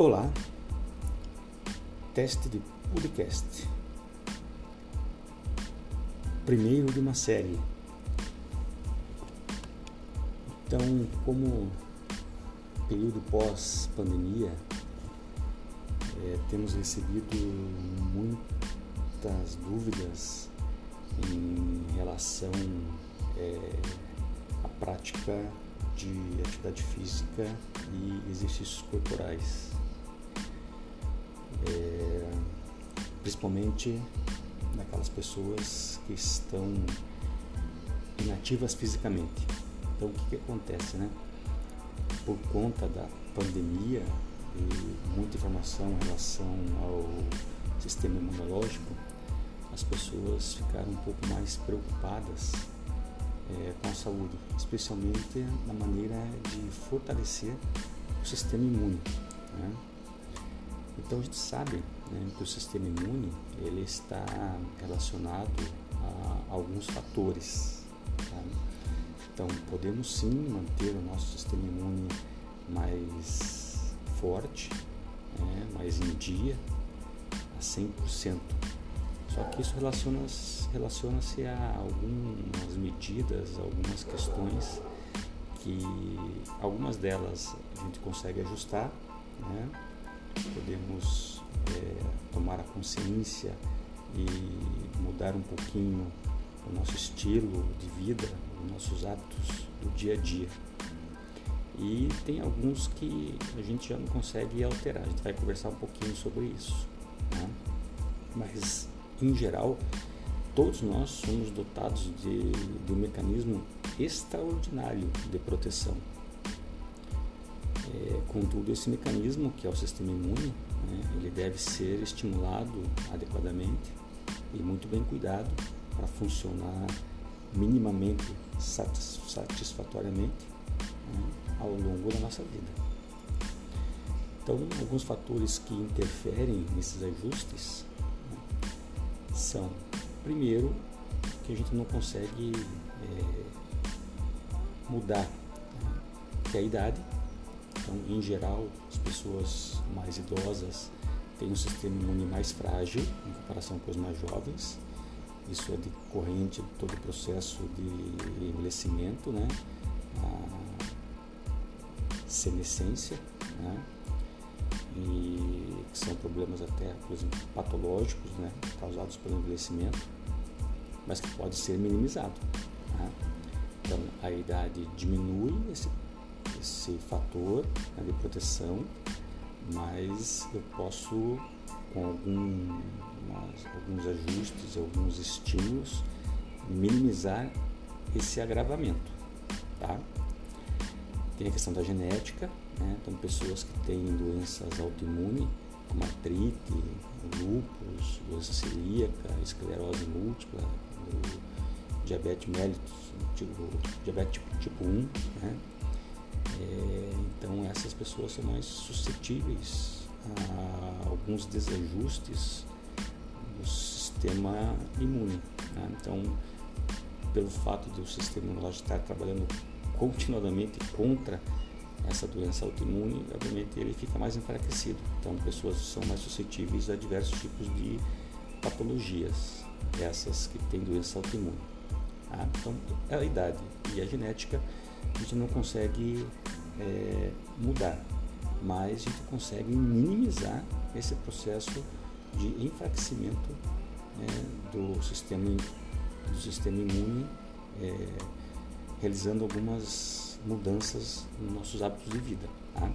Olá, teste de podcast. Primeiro de uma série. Então, como período pós-pandemia, é, temos recebido muitas dúvidas em relação é, à prática de atividade física e exercícios corporais. Principalmente naquelas pessoas que estão inativas fisicamente. Então, o que, que acontece, né? Por conta da pandemia e muita informação em relação ao sistema imunológico, as pessoas ficaram um pouco mais preocupadas é, com a saúde, especialmente na maneira de fortalecer o sistema imune. Né? Então a gente sabe né, que o sistema imune ele está relacionado a alguns fatores. Tá? Então podemos sim manter o nosso sistema imune mais forte, né, mais em dia, a 100%. Só que isso relaciona-se relaciona a algumas medidas, algumas questões que algumas delas a gente consegue ajustar, né? podemos é, tomar a consciência e mudar um pouquinho o nosso estilo de vida, os nossos hábitos do dia a dia. E tem alguns que a gente já não consegue alterar, a gente vai conversar um pouquinho sobre isso. Né? Mas em geral, todos nós somos dotados de, de um mecanismo extraordinário de proteção. É, contudo, esse mecanismo, que é o sistema imune, né, ele deve ser estimulado adequadamente e muito bem cuidado para funcionar minimamente satisfatoriamente né, ao longo da nossa vida. Então, alguns fatores que interferem nesses ajustes são, primeiro, que a gente não consegue é, mudar, né? que é a idade. Então, em geral, as pessoas mais idosas têm um sistema imune mais frágil em comparação com os mais jovens. Isso é decorrente de todo o processo de envelhecimento, né? A senescência, né? e que são problemas até, patológicos, né, causados pelo envelhecimento, mas que pode ser minimizado. Né? Então, a idade diminui esse, esse fator né, de proteção, mas eu posso, com algum, alguns ajustes, alguns estímulos, minimizar esse agravamento. Tá? Tem a questão da genética, né? Então, pessoas que têm doenças autoimunes, como artrite, lúpus, doença celíaca, esclerose múltipla, diabetes mellitus, tipo, diabetes tipo, tipo 1, né? É, então essas pessoas são mais suscetíveis a alguns desajustes do sistema imune. Né? Então, pelo fato do sistema imunológico estar trabalhando continuadamente contra essa doença autoimune, obviamente ele fica mais enfraquecido. Então, pessoas são mais suscetíveis a diversos tipos de patologias, essas que têm doença autoimune. Ah, então, é a idade e a genética a gente não consegue é, mudar, mas a gente consegue minimizar esse processo de enfraquecimento é, do, sistema, do sistema imune, é, realizando algumas mudanças nos nossos hábitos de vida. Tá?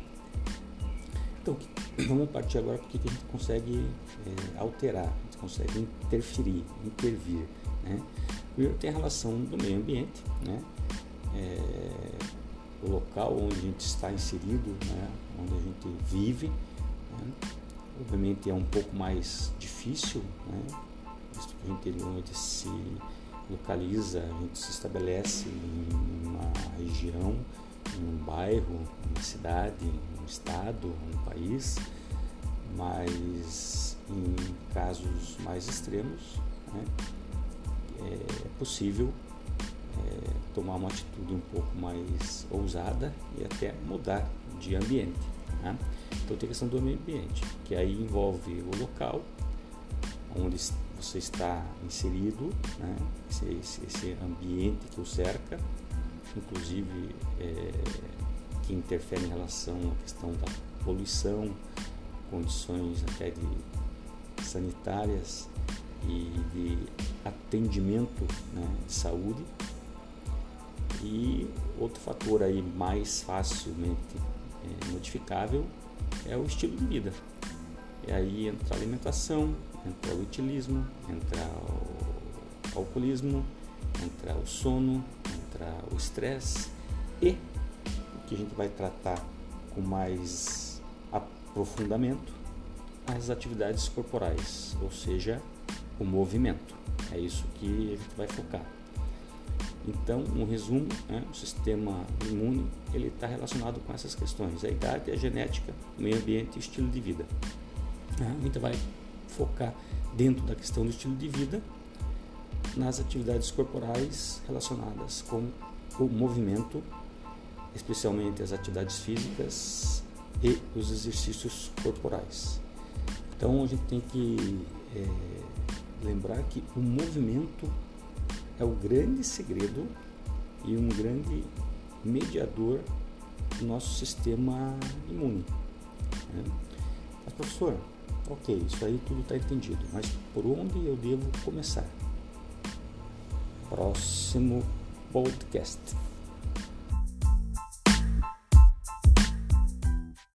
Então, vamos partir agora o que a gente consegue é, alterar, a gente consegue interferir, intervir. Né? Primeiro tem a relação do meio ambiente, né? É, o local onde a gente está inserido, né? onde a gente vive. Né? Obviamente é um pouco mais difícil, né? visto que o interior onde se localiza, a gente se estabelece em uma região, em um bairro, uma cidade, um estado, um país, mas em casos mais extremos né, é possível é, tomar uma atitude um pouco mais ousada e até mudar de ambiente. Né? Então tem a questão do meio ambiente, que aí envolve o local onde você está inserido, né? esse, esse, esse ambiente que o cerca, inclusive é, que interfere em relação à questão da poluição, condições até de sanitárias e de atendimento né, de saúde. E outro fator aí mais facilmente é, modificável é o estilo de vida. E aí entra a alimentação, entra o utilismo, entra o alcoolismo, entra o sono, entra o estresse e o que a gente vai tratar com mais aprofundamento as atividades corporais, ou seja, o movimento. É isso que a gente vai focar. Então, um resumo, né, o sistema imune ele está relacionado com essas questões: a idade, a genética, o meio ambiente e o estilo de vida. Né? A gente vai focar dentro da questão do estilo de vida nas atividades corporais relacionadas com o movimento, especialmente as atividades físicas e os exercícios corporais. Então a gente tem que é, lembrar que o movimento é o grande segredo e um grande mediador do nosso sistema imune. Né? Mas professor, ok, isso aí tudo está entendido, mas por onde eu devo começar? Próximo podcast.